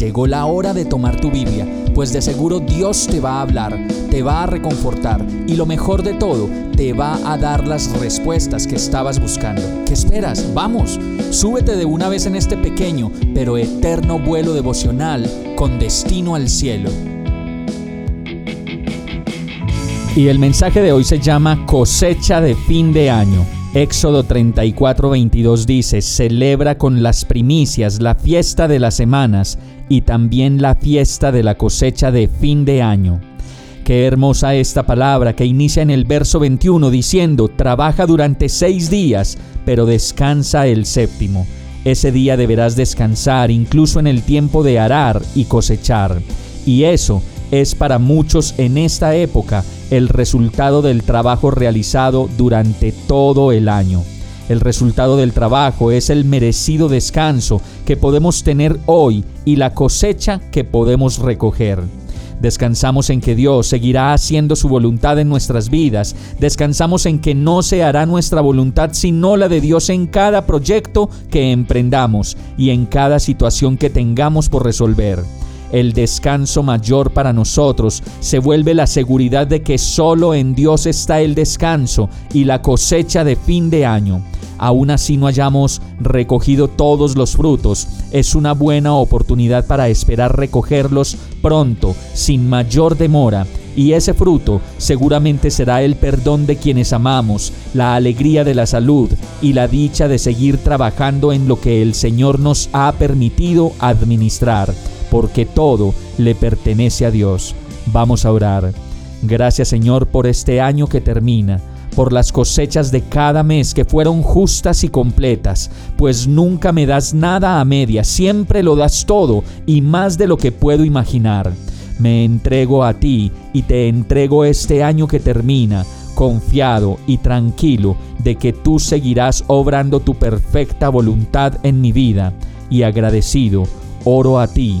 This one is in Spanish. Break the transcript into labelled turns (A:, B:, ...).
A: Llegó la hora de tomar tu Biblia, pues de seguro Dios te va a hablar, te va a reconfortar y lo mejor de todo, te va a dar las respuestas que estabas buscando. ¿Qué esperas? Vamos, súbete de una vez en este pequeño pero eterno vuelo devocional con destino al cielo. Y el mensaje de hoy se llama cosecha de fin de año. Éxodo 34, 22 dice, celebra con las primicias la fiesta de las semanas y también la fiesta de la cosecha de fin de año. Qué hermosa esta palabra que inicia en el verso 21 diciendo, trabaja durante seis días, pero descansa el séptimo. Ese día deberás descansar incluso en el tiempo de arar y cosechar. Y eso es para muchos en esta época el resultado del trabajo realizado durante todo el año. El resultado del trabajo es el merecido descanso que podemos tener hoy y la cosecha que podemos recoger. Descansamos en que Dios seguirá haciendo su voluntad en nuestras vidas. Descansamos en que no se hará nuestra voluntad sino la de Dios en cada proyecto que emprendamos y en cada situación que tengamos por resolver el descanso mayor para nosotros. Se vuelve la seguridad de que solo en Dios está el descanso y la cosecha de fin de año. Aún así no hayamos recogido todos los frutos, es una buena oportunidad para esperar recogerlos pronto, sin mayor demora, y ese fruto seguramente será el perdón de quienes amamos, la alegría de la salud y la dicha de seguir trabajando en lo que el Señor nos ha permitido administrar porque todo le pertenece a Dios. Vamos a orar. Gracias Señor por este año que termina, por las cosechas de cada mes que fueron justas y completas, pues nunca me das nada a media, siempre lo das todo y más de lo que puedo imaginar. Me entrego a ti y te entrego este año que termina, confiado y tranquilo de que tú seguirás obrando tu perfecta voluntad en mi vida y agradecido, oro a ti